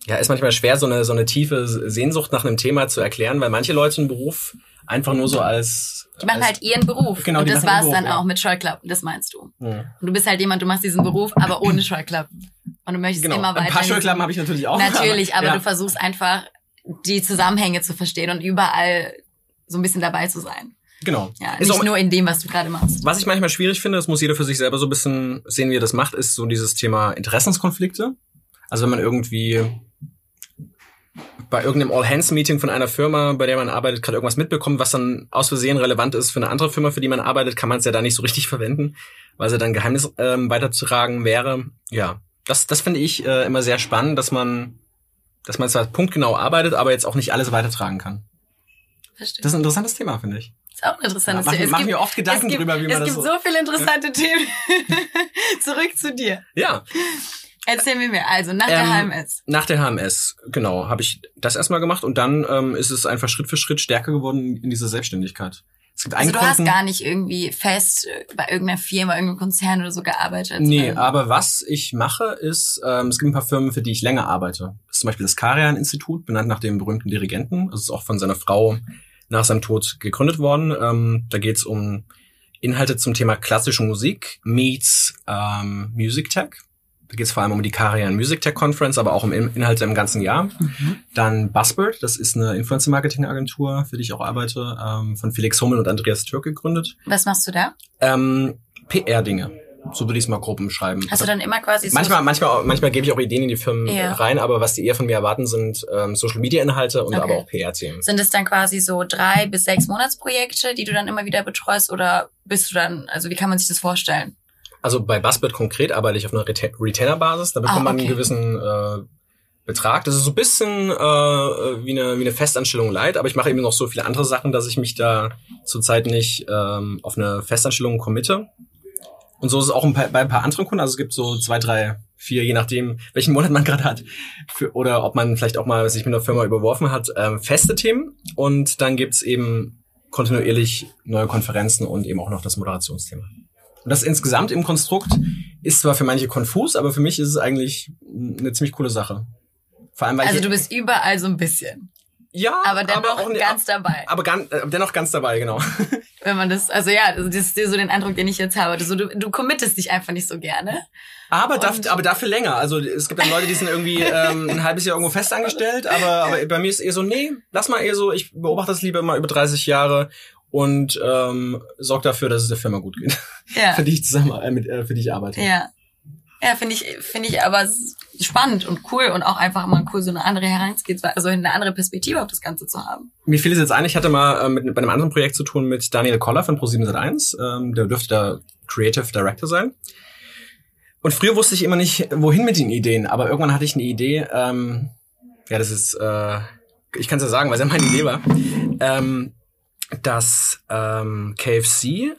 ja, ist manchmal schwer, so eine, so eine tiefe Sehnsucht nach einem Thema zu erklären, weil manche Leute einen Beruf einfach nur so als... Die machen als, halt ihren Beruf. Genau, und das war's Beruf, dann ja. auch mit Scheuklappen. Das meinst du. Ja. Und du bist halt jemand, du machst diesen Beruf, aber ohne Scheuklappen. Und du möchtest Genau, immer weiter. ein paar Scheuklappen habe ich natürlich auch. Natürlich, aber ja. du versuchst einfach, die Zusammenhänge zu verstehen und überall so ein bisschen dabei zu sein. Genau. Ja, Ist nicht auch, nur in dem, was du gerade machst. was ich manchmal schwierig finde, das muss jeder für sich selber so ein bisschen sehen, wie er das macht, ist so dieses Thema Interessenskonflikte. Also wenn man irgendwie bei irgendeinem All-Hands-Meeting von einer Firma, bei der man arbeitet, gerade irgendwas mitbekommt, was dann aus Versehen relevant ist für eine andere Firma, für die man arbeitet, kann man es ja da nicht so richtig verwenden, weil es ja dann Geheimnis ähm, weiterzutragen wäre. Ja, das, das finde ich äh, immer sehr spannend, dass man, dass man zwar punktgenau arbeitet, aber jetzt auch nicht alles weitertragen kann. Verstehe. Das ist ein interessantes Thema, finde ich. Ist auch ein interessantes Ja, machen- Thema. machen wir oft Gedanken es gibt, drüber, wie man Es das gibt so- so viele interessante Themen. Zurück zu dir. Ja, Erzähl mir mehr. Also, nach der Ähm, HMS. Nach der HMS, genau, habe ich das erstmal gemacht und dann ähm, ist es einfach Schritt für Schritt stärker geworden in dieser Selbstständigkeit. Es gibt Also, du hast gar nicht irgendwie fest äh, bei irgendeiner Firma, irgendeinem Konzern oder so gearbeitet. nee, aber was ich mache, ist, ähm, es gibt ein paar Firmen, für die ich länger arbeite. Das ist zum Beispiel das Karian-Institut, benannt nach dem berühmten Dirigenten. Das ist auch von seiner Frau nach seinem Tod gegründet worden. Ähm, da geht es um Inhalte zum Thema klassische Musik meets ähm, Music Tech. Da geht es vor allem um die Karian Music Tech Conference, aber auch um In- Inhalte im ganzen Jahr. Mhm. Dann Buzzbird, das ist eine Influencer-Marketing-Agentur, für die ich auch arbeite, ähm, von Felix Hummel und Andreas Türk gegründet. Was machst du da? Ähm, PR-Dinge, so würde ich es mal grob umschreiben. Hast du dann immer quasi so manchmal, manchmal, manchmal gebe ich auch Ideen in die Firmen Ja. rein, aber was die eher von mir erwarten, sind ähm, Social-Media-Inhalte und Okay. aber auch PR-Themen. Sind es dann quasi so drei bis sechs Monatsprojekte, die du dann immer wieder betreust oder bist du dann, also wie kann man sich das vorstellen? Also bei Buzzbird konkret arbeite ich auf einer Reta Retainer-Basis, da bekommt Ah, man okay. einen gewissen äh, Betrag. Das ist so ein bisschen äh, wie, eine, wie eine Festanstellung leid, aber ich mache eben noch so viele andere Sachen, dass ich mich da zurzeit nicht ähm, auf eine Festanstellung committe. Und so ist es auch bei ein paar anderen Kunden. Also es gibt so zwei, drei, vier, je nachdem, welchen Monat man gerade hat. Für, oder ob man vielleicht auch mal sich mit einer Firma überworfen hat, ähm, feste Themen. Und dann gibt's eben kontinuierlich neue Konferenzen und eben auch noch das Moderationsthema. Und das insgesamt im Konstrukt ist zwar für manche konfus, aber für mich ist es eigentlich eine ziemlich coole Sache. Vor allem, weil also du bist überall so ein bisschen. Ja, aber dennoch aber auch, ganz dabei. Aber ganz, äh, dennoch ganz dabei, genau. Wenn man das, also ja, das ist so den Eindruck, den ich jetzt habe. Du, du, du committest dich einfach nicht so gerne. Aber, darf, aber dafür länger. Also es gibt dann Leute, die sind irgendwie ähm, ein halbes Jahr irgendwo festangestellt, aber, aber bei mir ist eher so, nee, lass mal eher so, ich beobachte das lieber mal über 30 Jahre und ähm, sorg dafür, dass es der Firma gut geht. Ja. für die ich zusammen äh, mit, äh, für die ich arbeite. Ja. Ja, finde ich, finde ich aber spannend und cool und auch einfach mal cool, so eine andere Herangehensweise, also eine andere Perspektive auf das Ganze zu haben. Mir fiel es jetzt ein, ich hatte mal äh, mit, bei einem anderen Projekt zu tun mit Daniel Koller von Pro701, ähm, der dürfte da Creative Director sein. Und früher wusste ich immer nicht, wohin mit den Ideen, aber irgendwann hatte ich eine Idee, ähm, ja, das ist, äh, ich kann es ja sagen, weil es ja meine Idee war, ähm, dass ähm, KFC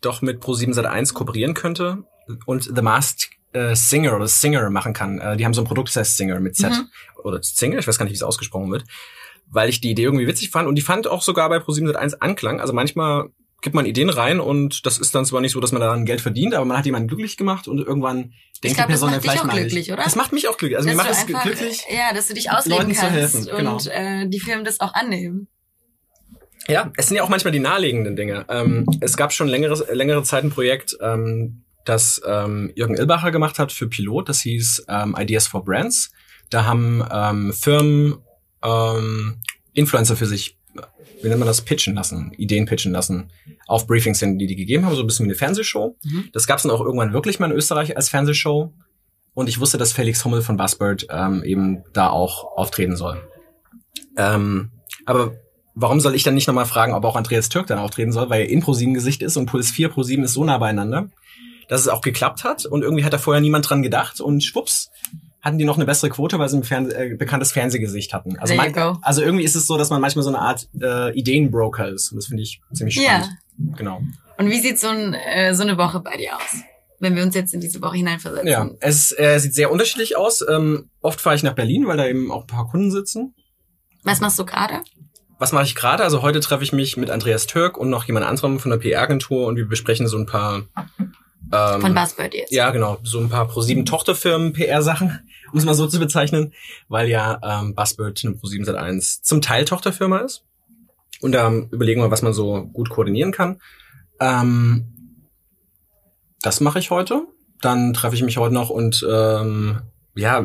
doch mit Pro701 kooperieren könnte und The Masked äh, Singer oder Singer machen kann. Äh, die haben so ein Produkt, das heißt Singer mit Z. Mhm. Oder Singer, ich weiß gar nicht, wie es ausgesprochen wird. Weil ich die Idee irgendwie witzig fand und die fand auch sogar bei Pro701 Anklang. Also manchmal gibt man Ideen rein und das ist dann zwar nicht so, dass man daran Geld verdient, aber man hat jemanden glücklich gemacht und irgendwann denkt die Person dann vielleicht mal glücklich, nicht. oder? Das macht mich auch glücklich. Also dass mir macht es glücklich. Ja, dass du dich ausleben Leuten kannst helfen. Genau. und äh, die Firmen das auch annehmen. Ja, es sind ja auch manchmal die naheliegenden Dinge. Ähm, es gab schon längere, längere Zeit ein Projekt, ähm, das ähm, Jürgen Ilbacher gemacht hat für Pilot. Das hieß ähm, Ideas for Brands. Da haben ähm, Firmen ähm, Influencer für sich, wie nennt man das, pitchen lassen, Ideen pitchen lassen, auf Briefings hin, die die gegeben haben, so ein bisschen wie eine Fernsehshow. Mhm. Das gab es dann auch irgendwann wirklich mal in Österreich als Fernsehshow. Und ich wusste, dass Felix Hummel von Buzzbird ähm, eben da auch auftreten soll. Ähm, aber warum soll ich dann nicht nochmal fragen, ob auch Andreas Türk dann auftreten soll, weil er in ProSieben Gesicht ist und Puls 4 ProSieben ist so nah beieinander dass es auch geklappt hat und irgendwie hat da vorher niemand dran gedacht und schwupps hatten die noch eine bessere Quote, weil sie ein Fern äh, bekanntes Fernsehgesicht hatten. Also, man, also irgendwie ist es so, dass man manchmal so eine Art äh, Ideenbroker ist und das finde ich ziemlich spannend. Ja. Genau. Und wie sieht so, ein, äh, so eine Woche bei dir aus? wenn wir uns jetzt in diese Woche hineinversetzen. Ja, es äh, sieht sehr unterschiedlich aus. Ähm, oft fahre ich nach Berlin, weil da eben auch ein paar Kunden sitzen. Was machst du gerade? Was mache ich gerade? Also heute treffe ich mich mit Andreas Türk und noch jemand anderem von der PR-Agentur und wir besprechen so ein paar ähm, Von Buzzbird jetzt. Ja, genau. So ein paar Pro7 Tochterfirmen PR-Sachen, um es mal so zu bezeichnen, weil ja ähm, Buzzbird eine Pro7 Sat1 zum Teil Tochterfirma ist. Und da ähm, überlegen wir, was man so gut koordinieren kann. Ähm, das mache ich heute. Dann treffe ich mich heute noch und ähm, ja,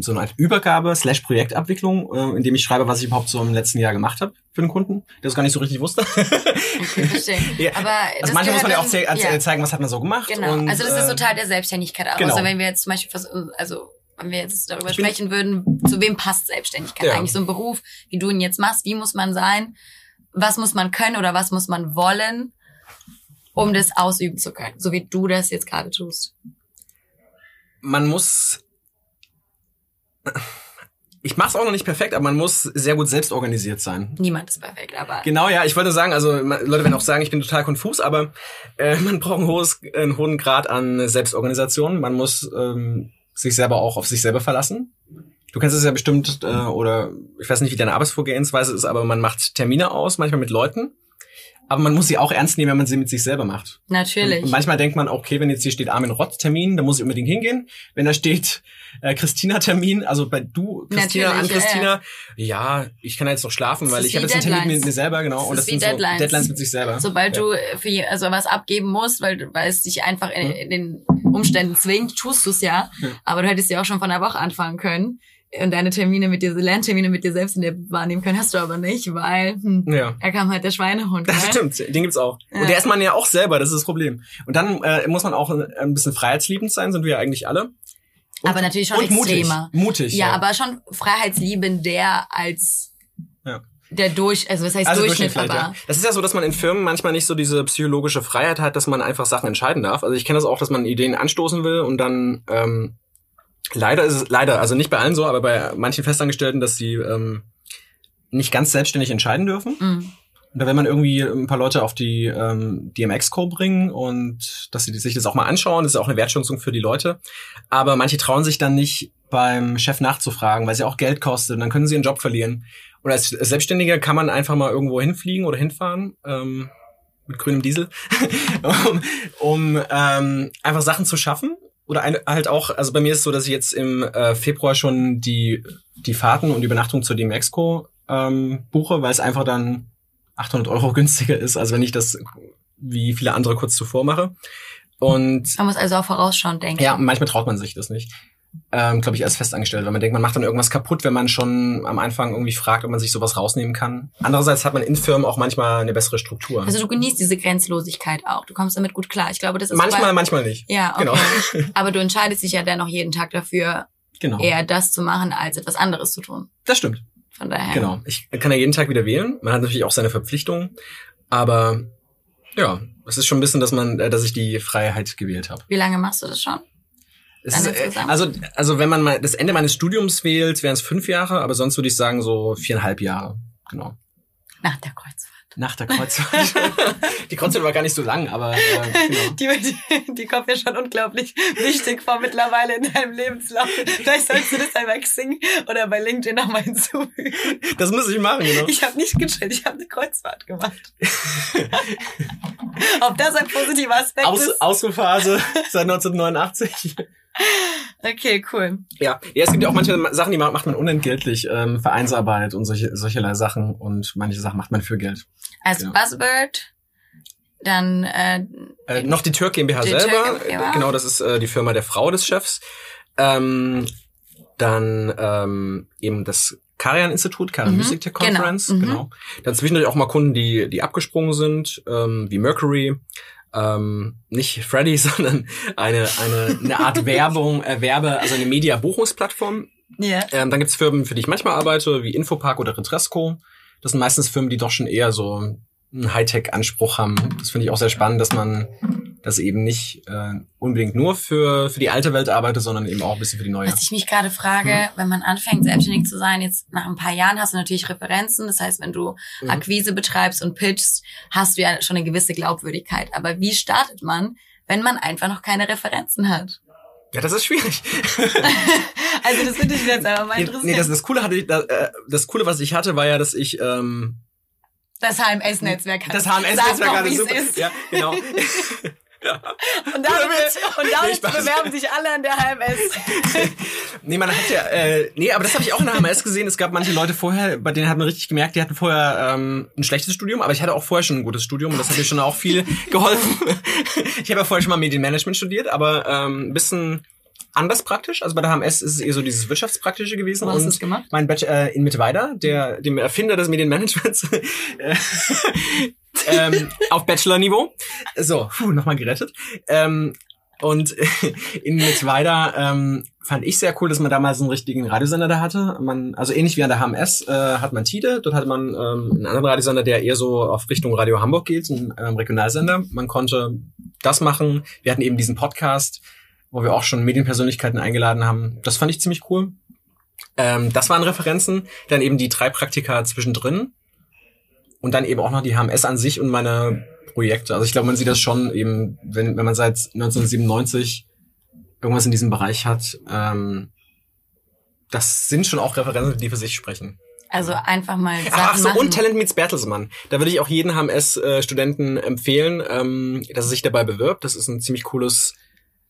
so eine Art Übergabe slash Projektabwicklung, äh, in dem ich schreibe, was ich überhaupt so im letzten Jahr gemacht habe für den Kunden, der das gar nicht so richtig wusste. okay, verstehe. ja, Aber also manchmal muss man ja auch ze ja. zeigen, was hat man so gemacht. Genau, und, also das ist so äh, Teil der Selbstständigkeit auch. Genau. Also wenn wir jetzt zum Beispiel, also wenn wir jetzt darüber sprechen würden, zu wem passt Selbstständigkeit ja. eigentlich? So ein Beruf, wie du ihn jetzt machst, wie muss man sein? Was muss man können oder was muss man wollen, um das ausüben zu können? So wie du das jetzt gerade tust. Man muss ich mache es auch noch nicht perfekt, aber man muss sehr gut selbst organisiert sein. Niemand ist perfekt, aber genau ja. Ich wollte sagen, also Leute werden auch sagen, ich bin total konfus, aber äh, man braucht ein hohes, einen hohen Grad an Selbstorganisation. Man muss ähm, sich selber auch auf sich selber verlassen. Du kennst es ja bestimmt äh, oder ich weiß nicht, wie deine Arbeitsvorgehensweise ist, aber man macht Termine aus, manchmal mit Leuten aber man muss sie auch ernst nehmen, wenn man sie mit sich selber macht. Natürlich. Und manchmal denkt man, okay, wenn jetzt hier steht Armin Rott Termin, dann muss ich unbedingt hingehen. Wenn da steht äh, Christina Termin, also bei du Christina Natürlich, an Christina, ja, ja. ich kann jetzt noch schlafen, weil ich habe jetzt einen Termin mit mir selber, genau, das und das sind Deadlines. so Deadlines mit sich selber. Sobald ja. du für also was abgeben musst, weil weil es dich einfach in, in den Umständen zwingt, tust du es ja, ja, aber du hättest ja auch schon von der Woche anfangen können und deine Termine mit dir, Lerntermine mit dir selbst in der wahrnehmen können, hast du aber nicht, weil hm, ja. er kam halt der Schweinehund. Das ne? stimmt, den gibt's auch. Ja. Und der ist man ja auch selber, das ist das Problem. Und dann äh, muss man auch ein bisschen freiheitsliebend sein, sind wir ja eigentlich alle. Und, aber natürlich schon extremer. Mutig, mutig ja, ja, aber schon freiheitsliebender als ja. der Durch, also was heißt also Durchschnitt, aber. Ja. Das ist ja so, dass man in Firmen manchmal nicht so diese psychologische Freiheit hat, dass man einfach Sachen entscheiden darf. Also ich kenne das auch, dass man Ideen anstoßen will und dann ähm, leider ist es, leider, also nicht bei allen so, aber bei manchen Festangestellten, dass sie ähm, nicht ganz selbstständig entscheiden dürfen. Mhm. Da will man irgendwie ein paar Leute auf die ähm, DMX-Co bringen und dass sie sich das auch mal anschauen. Das ist auch eine Wertschätzung für die Leute. Aber manche trauen sich dann nicht beim Chef nachzufragen, weil es ja auch Geld kostet. Und dann können sie ihren Job verlieren. Und als Selbstständiger kann man einfach mal irgendwo hinfliegen oder hinfahren. Ähm, mit grünem Diesel, um, um ähm, einfach Sachen zu schaffen. Oder ein, halt auch, also bei mir ist es so, dass ich jetzt im äh, Februar schon die, die Fahrten und Übernachtung zur DMX-Co ähm, buche, weil es einfach dann 800 Euro günstiger ist, als wenn ich das wie viele andere kurz zuvor mache. Und Man muss also auch vorausschauend denken. ja, manchmal traut man sich das nicht. Ähm, glaube ich, als festangestellt, weil man denkt, man macht dann irgendwas kaputt, wenn man schon am Anfang irgendwie fragt, ob man sich sowas rausnehmen kann. Andererseits hat man in Firmen auch manchmal eine bessere Struktur. Also du genießt diese Grenzlosigkeit auch. Du kommst damit gut klar. Ich glaube, das ist manchmal, bei, manchmal nicht. ja, okay. Genau. Aber du entscheidest dich ja dennoch jeden Tag dafür, Genau. eher das zu machen, als etwas anderes zu tun. Das stimmt. Von daher. Genau. Ich kann ja jeden Tag wieder wählen. Man hat natürlich auch seine Verpflichtungen, aber ja, es ist schon ein bisschen, dass man, äh, dass ich die Freiheit gewählt habe. Wie lange machst du das schon? Es ist, äh, also, also wenn man mal das Ende meines Studiums wählt, wären es fünf Jahre, aber sonst würde ich sagen so viereinhalb Jahre. Genau. Nach der Kreuzfahrt. Nach der Kreuzfahrt. die Kreuzfahrt war gar nicht so lang, aber äh, genau. Die, die, die kommt mir schon unglaublich wichtig vor mittlerweile in deinem Lebenslauf. Vielleicht sollst du das einmal Xing oder bei LinkedIn nochmal hinzufügen. Das muss ich machen, genau. Ich habe nicht gechillt, ich habe eine Kreuzfahrt gemacht. Ob das ein positiver Aspekt Aus, ist? Ausruhphase seit 1989. Okay, cool. Ja. ja, es gibt ja auch manche Sachen, die ma- macht man unentgeltlich. Ähm, Vereinsarbeit und solche, solcherlei Sachen. Und manche Sachen macht man für Geld. Also Genau. Buzzword, dann äh, Äh, noch die Türk GmbH Die selber. Türk GmbH. Genau, das ist äh, die Firma der Frau des Chefs. Ähm, dann ähm, eben das Karian-Institut, Karian Mhm, Music Tech genau, Conference, mhm. genau. Dann zwischendurch auch mal Kunden, die, die abgesprungen sind, ähm, wie Mercury. Ähm, nicht Freddy, sondern eine, eine, eine Art Werbung, äh, Werbe, also eine Media-Buchungsplattform. ja. Ähm, dann gibt's Firmen, für die ich manchmal arbeite, wie Infopark oder Retresco. Das sind meistens Firmen, die doch schon eher so einen Hightech-Anspruch haben. Das finde ich auch sehr spannend, dass man das eben nicht äh, unbedingt nur für, für die alte Welt arbeitet, sondern eben auch ein bisschen für die neue. Was ich mich gerade frage, wenn man anfängt, selbstständig zu sein, jetzt nach ein paar Jahren hast du natürlich Referenzen. Das heißt, wenn du Mhm. Akquise betreibst und pitchst, hast du ja schon eine gewisse Glaubwürdigkeit. Aber wie startet man, wenn man einfach noch keine Referenzen hat? Ja, das ist schwierig. Also das würde ich jetzt einfach mal nee, interessieren. nee, das, das Coole hatte ich, das, äh, das Coole, was ich hatte, war ja, dass ich ähm, das HMS-Netzwerk hat. das HMS-Netzwerk wie's super. ist. Ja, genau. Und damit, und damit bewerben sich alle an der HMS. Nee, man hat ja, äh, nee, aber das habe ich auch in der HMS gesehen. Es gab manche Leute vorher, bei denen hat man richtig gemerkt, die hatten vorher ähm, ein schlechtes Studium, aber ich hatte auch vorher schon ein gutes Studium und das hat mir schon auch viel geholfen. ich habe ja vorher schon mal Medienmanagement studiert, aber ähm, ein bisschen anders praktisch. Also bei der HMS ist es eher so dieses Wirtschaftspraktische gewesen. Wo hast du's gemacht? Mein Bachelor äh, in Mittweida, der dem Erfinder des Medienmanagements, äh, ähm, auf Bachelor-Niveau. So, nochmal gerettet. Ähm, und in Mittweida ähm, fand ich sehr cool, dass man damals einen richtigen Radiosender da hatte. Man, also ähnlich wie an der HMS äh, hat man Tide, dort hatte man ähm, einen anderen Radiosender, der eher so auf Richtung Radio Hamburg geht, ein ähm, Regionalsender. Man konnte das machen. Wir hatten eben diesen Podcast, wo wir auch schon Medienpersönlichkeiten eingeladen haben. Das fand ich ziemlich cool. Ähm, das waren Referenzen. Dann eben die drei Praktika zwischendrin. Und dann eben auch noch die HMS an sich und meine Projekte. Also ich glaube, man sieht das schon eben, wenn, wenn man seit 1997 irgendwas in diesem Bereich hat. Ähm, das sind schon auch Referenzen, die für sich sprechen. Also einfach mal Sachen Ach, ach so, machen. und Talent Meets Bertelsmann. Da würde ich auch jeden HMS-Studenten empfehlen, ähm, dass er sich dabei bewirbt. Das ist ein ziemlich cooles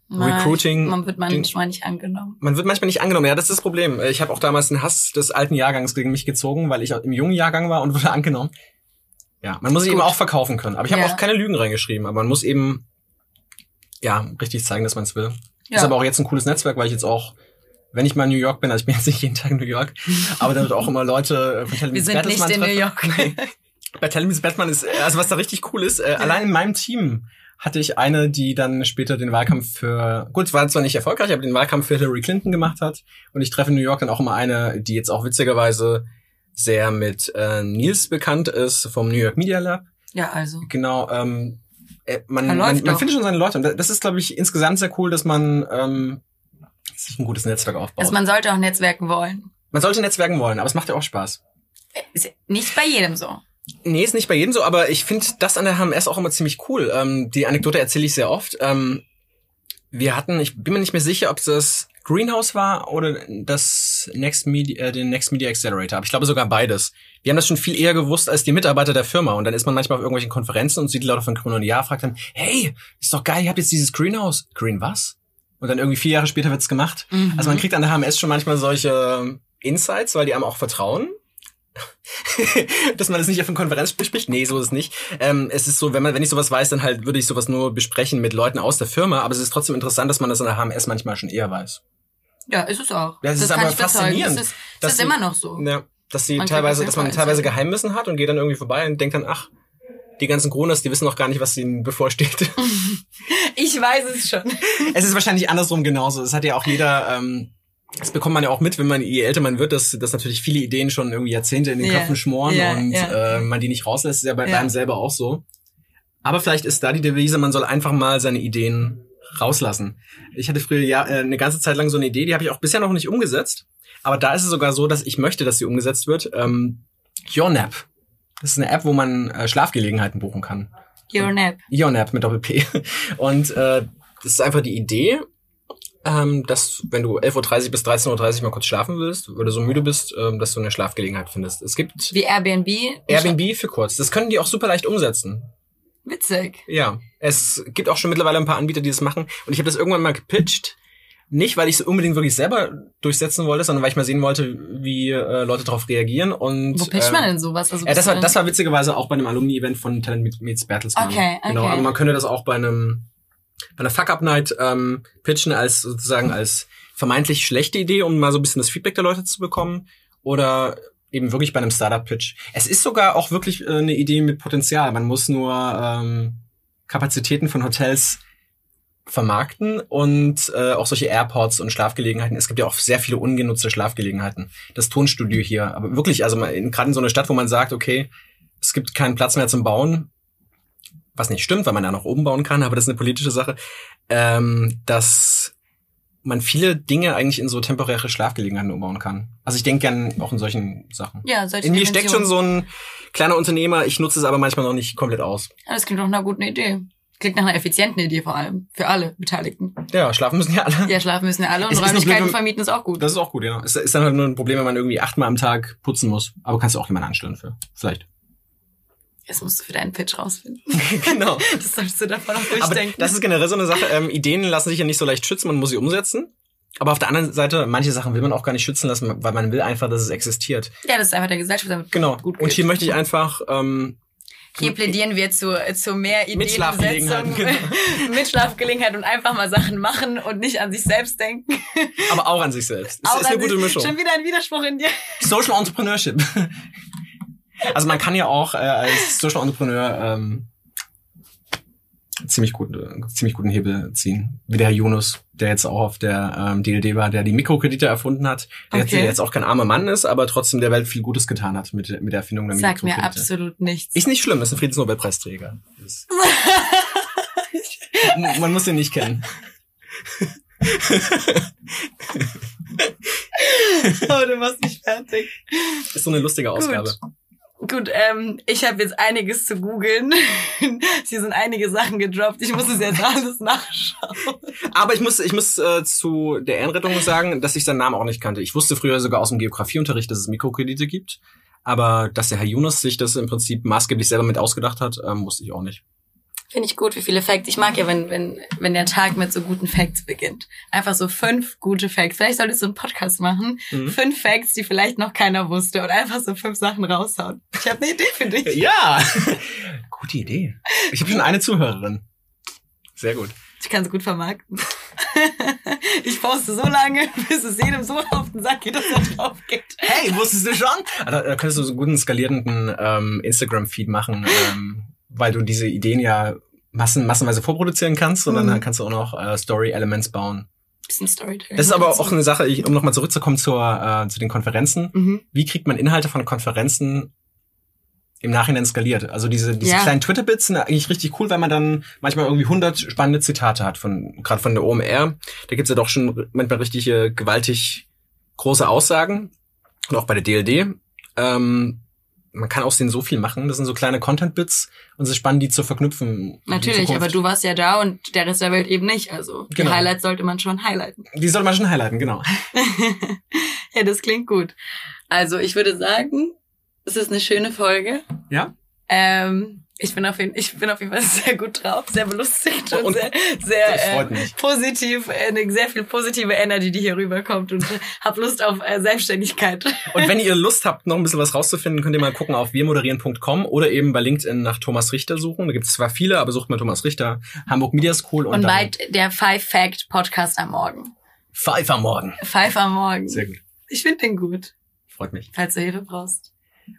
Na, Recruiting- Man wird manchmal nicht angenommen. man wird manchmal nicht angenommen. Ja, das ist das Problem. Ich habe auch damals einen Hass des alten Jahrgangs gegen mich gezogen, weil ich im jungen Jahrgang war und wurde angenommen. Ja, man muss sich eben auch verkaufen können. Aber ich habe Ja. auch keine Lügen reingeschrieben. Aber man muss eben ja richtig zeigen, dass man es will. Ja. Ist aber auch jetzt ein cooles Netzwerk, weil ich jetzt auch, wenn ich mal in New York bin, also ich bin jetzt nicht jeden Tag in New York, aber dann wird auch immer Leute von Talent Wir sind nicht Bertelsmann in New treffen. York. Bei Meets Batman ist, äh, also was da richtig cool ist, äh, allein in meinem Team hatte ich eine, die dann später den Wahlkampf für, gut, war zwar nicht erfolgreich, aber den Wahlkampf für Hillary Clinton gemacht hat. Und ich treffe in New York dann auch immer eine, die jetzt auch witzigerweise sehr mit äh, Nils bekannt ist vom New York Media Lab. Ja, also. Genau, ähm, äh, man, man, man doch. findet schon seine Leute. Und das ist, glaube ich, insgesamt sehr cool, dass man ähm, sich ein gutes Netzwerk aufbaut. Also man sollte auch netzwerken wollen. man sollte Netzwerken wollen, aber es macht ja auch Spaß. Ist nicht bei jedem so. Nee, ist nicht bei jedem so, aber ich finde das an der HMS auch immer ziemlich cool. Ähm, die Anekdote erzähle ich sehr oft. Ähm, wir hatten, ich bin mir nicht mehr sicher, ob das Greenhouse war oder das Next Media, äh, den Next Media Accelerator. Aber ich glaube sogar beides. Wir haben das schon viel eher gewusst als die Mitarbeiter der Firma. Und dann ist man manchmal auf irgendwelchen Konferenzen und sieht die Leute von Ja, fragt dann, hey, ist doch geil, ihr habt jetzt dieses Greenhouse. Green was? Und dann irgendwie vier Jahre später wird's gemacht. Mhm. Also man kriegt an der HMS schon manchmal solche Insights, weil die einem auch vertrauen. dass man das nicht auf einer Konferenz bespricht. Nee, so ist es nicht. Ähm, es ist so, wenn man, wenn ich sowas weiß, dann halt würde ich sowas nur besprechen mit Leuten aus der Firma, aber es ist trotzdem interessant, dass man das an der HMS manchmal schon eher weiß. Ja, ist es auch. Ja, es ist aber faszinierend, Es ist, es dass ist sie- immer noch so. Ja, dass sie Man teilweise, dass man teilweise Insight. Geheimwissen hat und geht dann irgendwie vorbei und denkt dann, ach, die ganzen Kronos, die wissen noch gar nicht, was ihnen bevorsteht. Ich weiß es schon. es ist wahrscheinlich andersrum genauso. Es hat ja auch jeder, ähm, das bekommt man ja auch mit, wenn man, je älter man wird, dass, dass natürlich viele Ideen schon irgendwie Jahrzehnte in den Ja, Köpfen schmoren ja, und ja. Äh, man die nicht rauslässt, ist ja bei, einem selber auch so. Aber vielleicht ist da die Devise, man soll einfach mal seine Ideen rauslassen. Ich hatte früher ja äh, eine ganze Zeit lang so eine Idee, die habe ich auch bisher noch nicht umgesetzt. Aber da ist es sogar so, dass ich möchte, dass sie umgesetzt wird. Ähm, YourNap. Das ist eine App, wo man äh, Schlafgelegenheiten buchen kann. Your nap. Ionap mit Doppel-P. Und äh, das ist einfach die Idee, ähm, dass wenn du 11.30 Uhr bis 13.30 Uhr mal kurz schlafen willst, weil du so müde bist, ähm, dass du eine Schlafgelegenheit findest. Es gibt Wie Airbnb. Airbnb für kurz. Das können die auch super leicht umsetzen. Witzig. Ja, es gibt auch schon mittlerweile ein paar Anbieter, die das machen. Und ich habe das irgendwann mal gepitcht. Nicht, weil ich es unbedingt wirklich selber durchsetzen wollte, sondern weil ich mal sehen wollte, wie äh, Leute darauf reagieren. Und, Wo pitcht ähm, man denn sowas? Also ja, das war, das war witzigerweise auch bei einem Alumni-Event von Talent Meets- Meets Bertelsmann. Okay, okay. Genau, aber man könnte das auch bei einem bei einer Fuck-Up-Night ähm, pitchen als sozusagen als vermeintlich schlechte Idee, um mal so ein bisschen das Feedback der Leute zu bekommen. Oder eben wirklich bei einem Startup-Pitch. Es ist sogar auch wirklich äh, eine Idee mit Potenzial. Man muss nur ähm, Kapazitäten von Hotels vermarkten und äh, auch solche Airports und Schlafgelegenheiten. Es gibt ja auch sehr viele ungenutzte Schlafgelegenheiten. Das Tonstudio hier, aber wirklich, also gerade in so einer Stadt, wo man sagt, okay, es gibt keinen Platz mehr zum Bauen, was nicht stimmt, weil man ja noch oben bauen kann, aber das ist eine politische Sache, ähm, dass man viele Dinge eigentlich in so temporäre Schlafgelegenheiten umbauen kann. Also ich denke gern auch in solchen Sachen. Ja, solche In mir steckt schon so ein kleiner Unternehmer, ich nutze es aber manchmal noch nicht komplett aus. Ja, das klingt doch nach einer guten Idee. Klingt nach einer effizienten Idee vor allem. Für alle Beteiligten. Ja, schlafen müssen ja alle. Ja, schlafen müssen ja alle und Es blöd, Räumlichkeiten vermieten ist auch gut. Das ist auch gut, ja. Es ist dann halt nur ein Problem, wenn man irgendwie achtmal am Tag putzen muss. Aber kannst du auch jemanden anstellen für. Vielleicht. Jetzt musst du für deinen Pitch rausfinden. genau. Das solltest du davon auch Aber durchdenken. das ist generell so eine Sache. Ähm, Ideen lassen sich ja nicht so leicht schützen, man muss sie umsetzen. Aber auf der anderen Seite, manche Sachen will man auch gar nicht schützen lassen, weil man will einfach, dass es existiert. ja, das ist einfach der Gesellschaft. damit Genau. Gut Und hier möchte ich einfach ähm, Hier plädieren wir zu, zu mehr Ideenumsetzung, mit Schlafgelegenheit und einfach mal Sachen machen und nicht an sich selbst denken. aber auch an sich selbst. Es Auch ist eine gute Mischung. Schon wieder ein Widerspruch in dir. Social Entrepreneurship. Also man kann ja auch äh, als Social Entrepreneur ähm, ziemlich gut, äh, ziemlich guten Hebel ziehen. Wie der Herr Yunus, der jetzt auch auf der ähm, DLD war, der die Mikrokredite erfunden hat. Der jetzt, Okay. der jetzt auch kein armer Mann ist, aber trotzdem der Welt viel Gutes getan hat mit, mit der Erfindung der mir Mikrokredite. absolut nichts. Ist nicht schlimm, ist ein Friedensnobelpreisträger. Ist- man muss den nicht kennen. oh, du machst mich fertig. Ist so eine lustige Ausgabe. Gut, ähm, ich habe jetzt einiges zu googeln. Hier sind einige Sachen gedroppt. Ich muss es jetzt alles nachschauen. Aber ich muss, ich muss äh, zu der Ehrenrettung sagen, dass ich seinen Namen auch nicht kannte. Ich wusste früher sogar aus dem Geografieunterricht, dass es Mikrokredite gibt. Aber dass der Herr Yunus sich das im Prinzip maßgeblich selber mit ausgedacht hat, ähm, wusste ich auch nicht. Finde ich gut, wie viele Facts. Ich mag ja, wenn, wenn, wenn der Tag mit so guten Facts beginnt. Einfach so fünf gute Facts. Vielleicht solltest du einen Podcast machen. Mhm. Fünf Facts, die vielleicht noch keiner wusste. Und einfach so fünf Sachen raushauen. Ich habe eine Idee für dich. Ja, gute Idee. Ich habe schon eine Zuhörerin. Sehr gut. Ich kann es gut vermarkten. ich poste so lange, bis es jedem so auf den Sack geht, dass er drauf geht. Hey, wusstest du schon? Ah, Da, da könntest du so einen guten skalierenden ähm, Instagram-Feed machen, ähm, weil du diese Ideen ja massen, massenweise vorproduzieren kannst und Mhm. dann kannst du auch noch äh, Story-Elements bauen. Bisschen Storytelling. Das ist aber auch eine Sache, ich, um nochmal zurückzukommen zur, äh, zu den Konferenzen. Mhm. Wie kriegt man Inhalte von Konferenzen im Nachhinein skaliert. Also diese, diese Ja. kleinen Twitter-Bits sind eigentlich richtig cool, weil man dann manchmal irgendwie 100 spannende Zitate hat, von gerade von der OMR. Da gibt's ja doch schon manchmal richtig äh, gewaltig große Aussagen. Und auch bei der DLD. Ähm, man kann aus denen so viel machen. Das sind so kleine Content-Bits und es ist spannend, die zu verknüpfen. Natürlich, aber du warst ja da und der Rest der Welt eben nicht. Also Genau. die Highlights sollte man schon highlighten. Die sollte man schon highlighten, genau. ja, das klingt gut. Also ich würde sagen, es ist eine schöne Folge. Ja? Ähm, ich bin auf jeden, ich bin auf jeden Fall sehr gut drauf, sehr belustigt und, Und- sehr, sehr äh, positiv, äh, eine sehr viel positive Energy, die hier rüberkommt und äh, hab Lust auf äh, Selbstständigkeit. Und wenn ihr Lust habt, noch ein bisschen was rauszufinden, könnt ihr mal gucken auf wirmoderieren.com oder eben bei LinkedIn nach Thomas Richter suchen. Da gibt es zwar viele, aber sucht mal Thomas Richter, Hamburg Media School und, Und bald der Five Fact Podcast am Morgen. Five am Morgen. Five am Morgen. Sehr gut. Ich finde den gut, Freut mich. falls du Hilfe brauchst.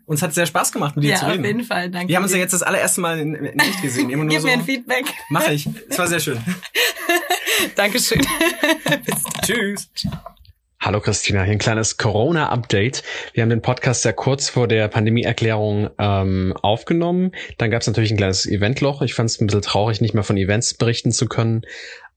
Uns hat sehr Spaß gemacht, mit dir Ja, zu auf reden. jeden Fall. Danke. Wir haben uns ja jetzt das allererste Mal in, in echt gesehen. Immer nur Gib so. mir ein Feedback. Mach ich. Es war sehr schön. Dankeschön. Bis dann. Tschüss. Hallo Christina, hier ein kleines Corona-Update. Wir haben den Podcast ja kurz vor der Pandemieerklärung ähm, aufgenommen. Dann gab es natürlich ein kleines Eventloch. Ich fand es ein bisschen traurig, nicht mehr von Events berichten zu können.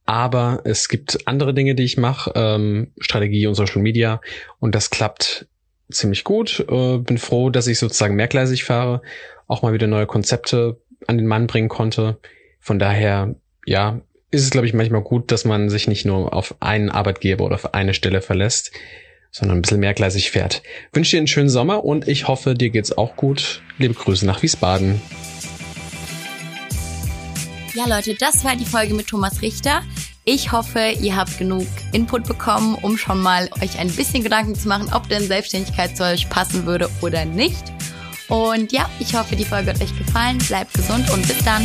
Aber es gibt andere Dinge, die ich mache, ähm, Strategie und Social Media. Und das klappt ziemlich gut. Äh, bin froh, dass ich sozusagen mehrgleisig fahre, auch mal wieder neue Konzepte an den Mann bringen konnte. Von daher, ja, ist es, glaube ich, manchmal gut, dass man sich nicht nur auf einen Arbeitgeber oder auf eine Stelle verlässt, sondern ein bisschen mehrgleisig fährt. Wünsche dir einen schönen Sommer und ich hoffe, dir geht's auch gut. Liebe Grüße nach Wiesbaden. Ja, Leute, das war die Folge mit Thomas Richter. Ich hoffe, ihr habt genug Input bekommen, um schon mal euch ein bisschen Gedanken zu machen, ob denn Selbstständigkeit zu euch passen würde oder nicht. Und ja, ich hoffe, die Folge hat euch gefallen. Bleibt gesund und bis dann.